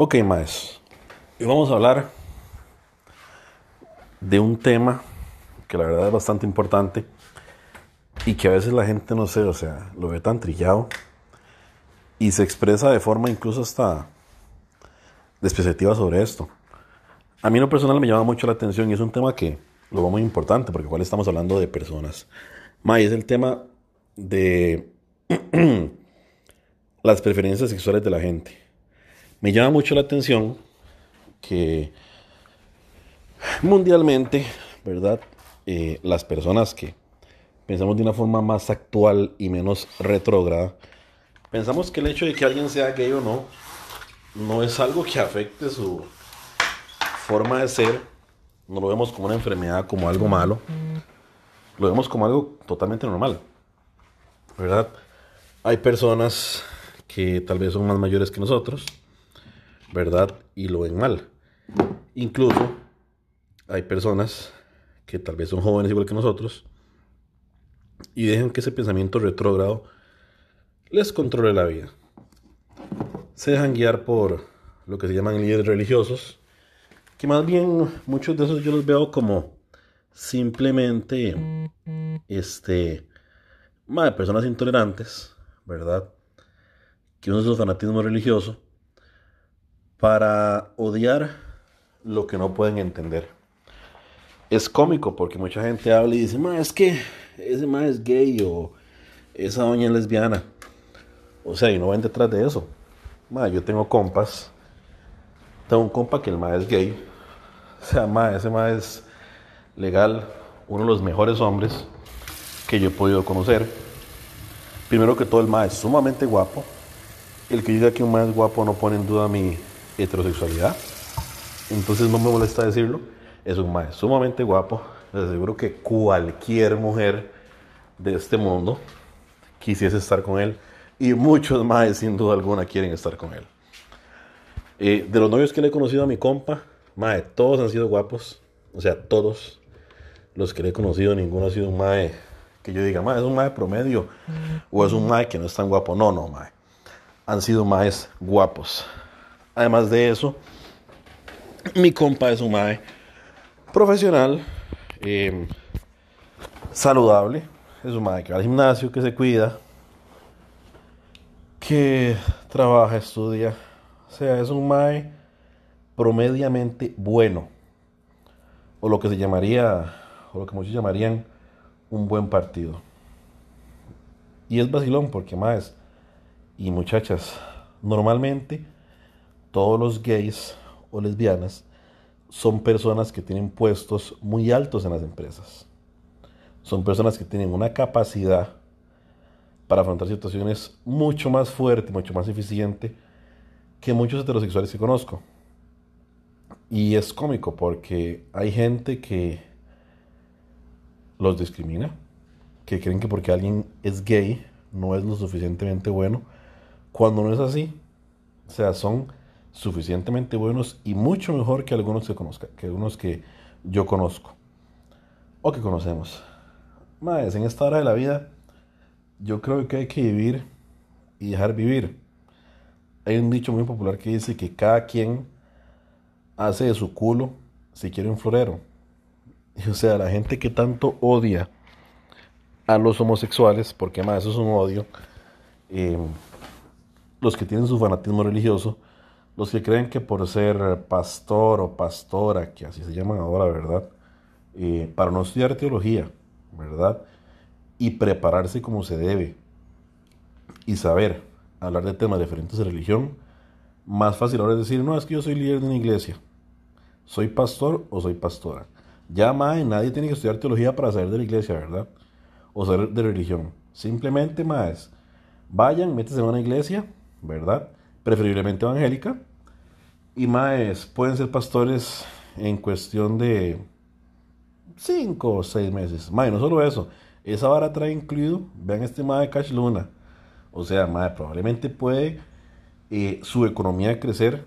Ok, más. Y vamos a hablar de un tema que la verdad es bastante importante y que a veces la gente no sé, o sea, lo ve tan trillado y se expresa de forma incluso hasta despreciativa sobre esto. A mí lo personal me llama mucho la atención y es un tema que lo veo muy importante porque igual estamos hablando de personas. May, es el tema de las preferencias sexuales de la gente. Me llama mucho la atención que mundialmente, ¿verdad? Eh, las personas que pensamos de una forma más actual y menos retrógrada, pensamos que el hecho de que alguien sea gay o no, no es algo que afecte su forma de ser, no lo vemos como una enfermedad, como algo malo, lo vemos como algo totalmente normal, ¿verdad? Hay personas que tal vez son más mayores que nosotros, ¿verdad? Y lo ven mal. Incluso hay personas que tal vez son jóvenes igual que nosotros y dejan que ese pensamiento retrógrado les controle la vida. Se dejan guiar por lo que se llaman líderes religiosos, que más bien muchos de esos yo los veo como simplemente este personas intolerantes, ¿verdad? Que usan su fanatismo religioso para odiar lo que no pueden entender. Es cómico porque mucha gente habla y dice, es que ese ma es gay o esa doña es lesbiana. O sea, y no ven detrás de eso. Ma, yo tengo compas. Tengo un compa que el ma es gay. O sea, ma, ese ma es legal, uno de los mejores hombres que yo he podido conocer. Primero que todo, el ma es sumamente guapo. El que diga que un ma es guapo no pone en duda mi heterosexualidad. Entonces no me molesta decirlo. Es un maestro sumamente guapo. Les aseguro que cualquier mujer de este mundo quisiese estar con él. Y muchos más, sin duda alguna, quieren estar con él. Eh, de los novios que le he conocido a mi compa, mae, todos han sido guapos. O sea, todos los que le he conocido, ninguno ha sido un mae que yo diga, es un mae promedio. O es un mae que no es tan guapo. No, no, mae. Han sido maes guapos. Además de eso, mi compa es un mae profesional, em, saludable. Es un mae que va al gimnasio, que se cuida, que trabaja, estudia. O sea, es un mae promediamente bueno. O lo que se llamaría, o lo que muchos llamarían un buen partido. Y es vacilón porque más y muchachas, normalmente todos los gays o lesbianas son personas que tienen puestos muy altos en las empresas. Son personas que tienen una capacidad para afrontar situaciones mucho más fuerte, mucho más eficiente que muchos heterosexuales que conozco. Y es cómico porque hay gente que los discrimina, que creen que porque alguien es gay no es lo suficientemente bueno, cuando no es así. O sea, son suficientemente buenos y mucho mejor que algunos que conozca, que algunos que yo conozco o que conocemos. Más, en esta hora de la vida, yo creo que hay que vivir y dejar vivir. Hay un dicho muy popular que dice que cada quien hace de su culo si quiere un florero. o sea, la gente que tanto odia a los homosexuales, porque más eso es un odio, eh, los que tienen su fanatismo religioso, los que creen que por ser pastor o pastora, que así se llaman ahora, ¿verdad? Eh, para no estudiar teología, ¿verdad? Y prepararse como se debe y saber hablar de temas diferentes de religión, más fácil ahora es decir, no, es que yo soy líder de una iglesia, soy pastor o soy pastora. Ya más nadie tiene que estudiar teología para saber de la iglesia, ¿verdad? O saber de religión. Simplemente más, vayan, métese en una iglesia, ¿verdad? Preferiblemente evangélica, y más pueden ser pastores en cuestión de 5 o 6 meses. Mae, no solo eso, esa vara trae incluido, vean este mae de Cash Luna. O sea, mae, probablemente puede eh, su economía crecer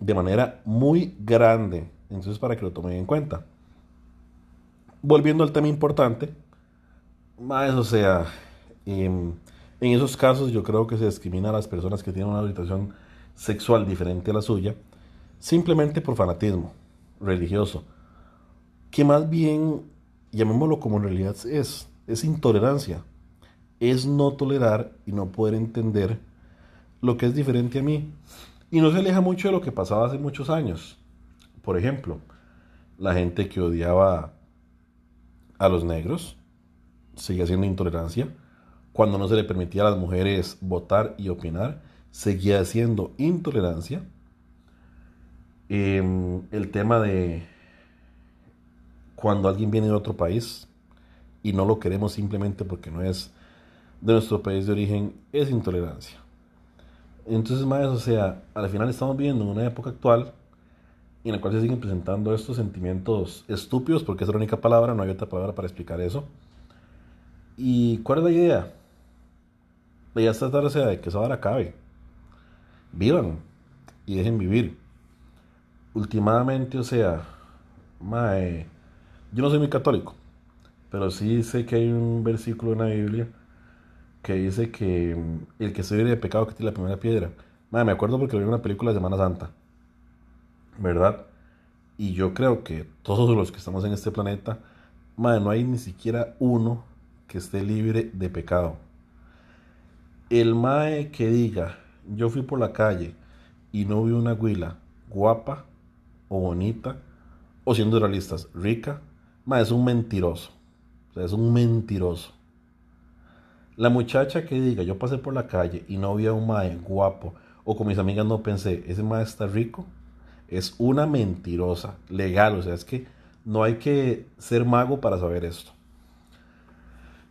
de manera muy grande. Entonces, para que lo tomen en cuenta. Volviendo al tema importante, más, o sea, En esos casos yo creo que se discrimina a las personas que tienen una orientación sexual diferente a la suya, simplemente por fanatismo religioso, que más bien, llamémoslo como en realidad es, es intolerancia, es no tolerar y no poder entender lo que es diferente a mí. Y no se aleja mucho de lo que pasaba hace muchos años. Por ejemplo, la gente que odiaba a los negros seguía siendo intolerancia. Cuando no se le permitía a las mujeres votar y opinar, seguía siendo intolerancia. Em, el tema de cuando alguien viene de otro país y no lo queremos simplemente porque no es de nuestro país de origen, es intolerancia. Entonces, más, o sea, al final estamos viviendo en una época actual en la cual se siguen presentando estos sentimientos estúpidos, porque es la única palabra, no hay otra palabra para explicar eso. ¿Y cuál es la idea? La idea es tratarse de que esa vara acabe. Vivan y dejen vivir. Últimamente, o sea, mae, yo no soy muy católico, pero sí sé que hay un versículo en la Biblia que dice que mm, el que se libre de pecado que tiene la primera piedra. me acuerdo porque vi una película de Semana Santa, ¿verdad? Y yo creo que todos los que estamos en este planeta, madre, no hay ni siquiera uno que esté libre de pecado. El mae que diga, yo fui por la calle y no vi una huila guapa o bonita, o siendo realistas, rica, mae, es un mentiroso. O sea, es un mentiroso. La muchacha que diga, yo pasé por la calle y no vi a un mae guapo, o con mis amigas no pensé, ese mae está rico, es una mentirosa, legal, o sea, es que no hay que ser mago para saber esto.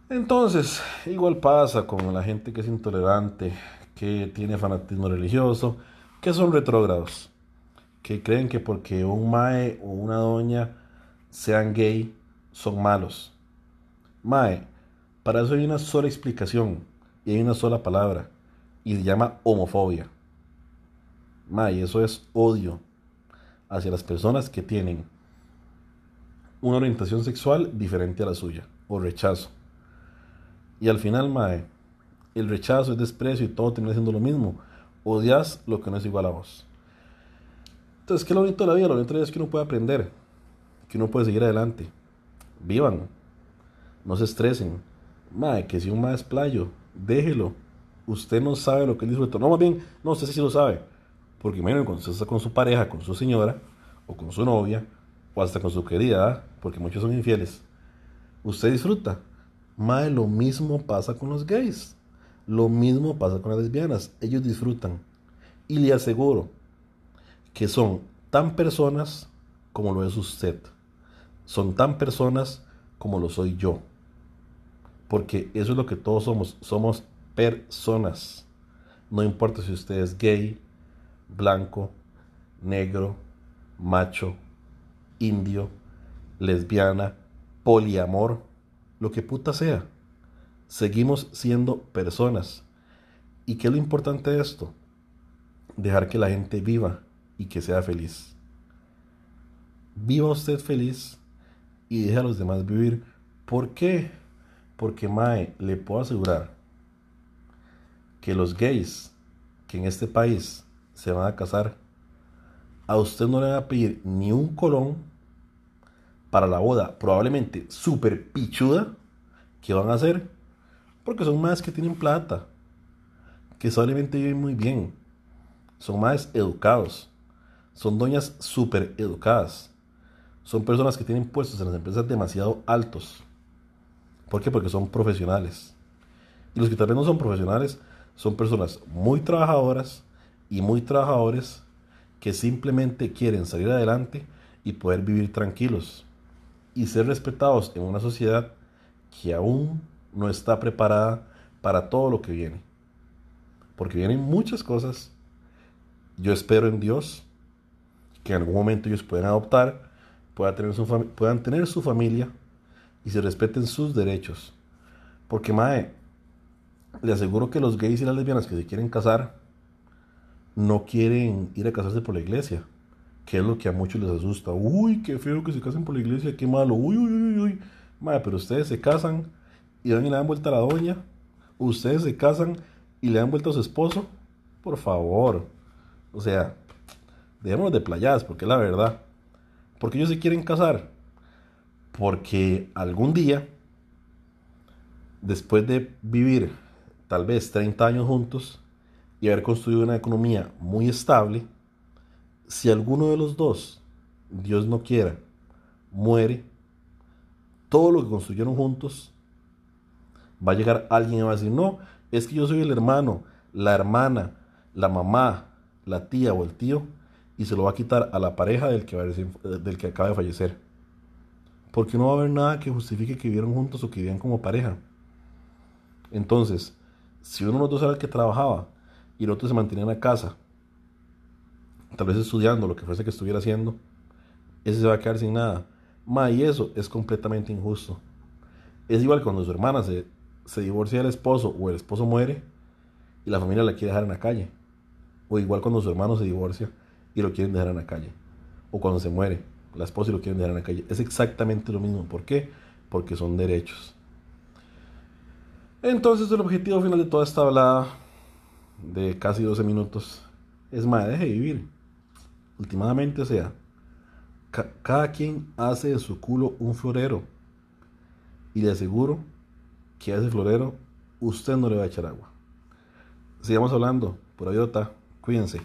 Entonces, igual pasa con la gente que es intolerante, que tiene fanatismo religioso, que son retrógrados, que creen que porque un mae o una doña sean gay, son malos. Mae, para eso hay una sola explicación y hay una sola palabra y se llama homofobia. Mae, eso es odio hacia las personas que tienen una orientación sexual diferente a la suya o rechazo. Y al final, Mae, el rechazo es desprecio y todo termina siendo lo mismo. Odias lo que no es igual a vos. Entonces, ¿qué es lo bonito de la vida? Lo bonito de la vida es que uno puede aprender, que uno puede seguir adelante. Vivan, no se estresen Mae, que si un mae es playo, déjelo. Usted no sabe lo que él disfruta. No, más bien, no, usted sí lo sabe. Porque imagínense cuando usted está con su pareja, con su señora, o con su novia, o hasta con su querida, porque muchos son infieles. Usted disfruta. Mae, lo mismo pasa con los gays. Lo mismo pasa con las lesbianas. Ellos disfrutan. Y le aseguro que son tan personas como lo es usted. Son tan personas como lo soy yo. Porque eso es lo que todos somos. Somos personas. No importa si usted es gay, blanco, negro, macho, indio, lesbiana, poliamor, lo que puta sea. Seguimos siendo personas. ¿Y qué es lo importante de esto? Dejar que la gente viva y que sea feliz. Viva usted feliz y deje a los demás vivir. ¿Por qué? Porque Mae, le puedo asegurar que los gays que en este país se van a casar, a usted no le va a pedir ni un colón para la boda, probablemente súper pichuda, que van a hacer, porque son más que tienen plata, que solamente viven muy bien, son más educados, son doñas súper educadas, son personas que tienen puestos en las empresas demasiado altos. ¿Por qué? Porque son profesionales. Y los que tal no son profesionales son personas muy trabajadoras y muy trabajadores que simplemente quieren salir adelante y poder vivir tranquilos y ser respetados en una sociedad que aún no está preparada para todo lo que viene. Porque vienen muchas cosas. Yo espero en Dios que en algún momento ellos puedan adoptar, puedan tener su, puedan tener su familia y se respeten sus derechos. Porque, Mae, le aseguro que los gays y las lesbianas que se quieren casar no quieren ir a casarse por la iglesia, que es lo que a muchos les asusta. Uy, qué feo que se casen por la iglesia, qué malo. Uy, uy, uy, uy. Mae, pero ustedes se casan y dan y le dan vuelta a la doña ustedes se casan y le dan vuelta a su esposo, por favor. O sea, dejémonos de playas, porque es la verdad. Porque ellos se quieren casar. Porque algún día, después de vivir tal vez 30 años juntos y haber construido una economía muy estable, si alguno de los dos, Dios no quiera, muere, todo lo que construyeron juntos, va a llegar alguien y va a decir, no, es que yo soy el hermano, la hermana, la mamá, la tía o el tío, y se lo va a quitar a la pareja del que, del que acaba de fallecer. Porque no va a haber nada que justifique que vivieron juntos o que vivían como pareja. Entonces, si uno de los dos era el que trabajaba y el otro se mantenía en la casa, tal vez estudiando lo que fuese que estuviera haciendo, ese se va a quedar sin nada. Ma, y eso es completamente injusto. Es igual cuando su hermana se, se divorcia del esposo o el esposo muere y la familia la quiere dejar en la calle. O igual cuando su hermano se divorcia y lo quieren dejar en la calle. O cuando se muere la esposa lo quieren dejar en la calle. Es exactamente lo mismo. ¿Por qué? Porque son derechos. Entonces el objetivo final de toda esta hablada de casi 12 minutos es más, deje vivir. Últimamente, o sea, cada quien hace de su culo un florero. Y le aseguro que a ese florero usted no le va a echar agua. Sigamos hablando. Por está. Cuídense.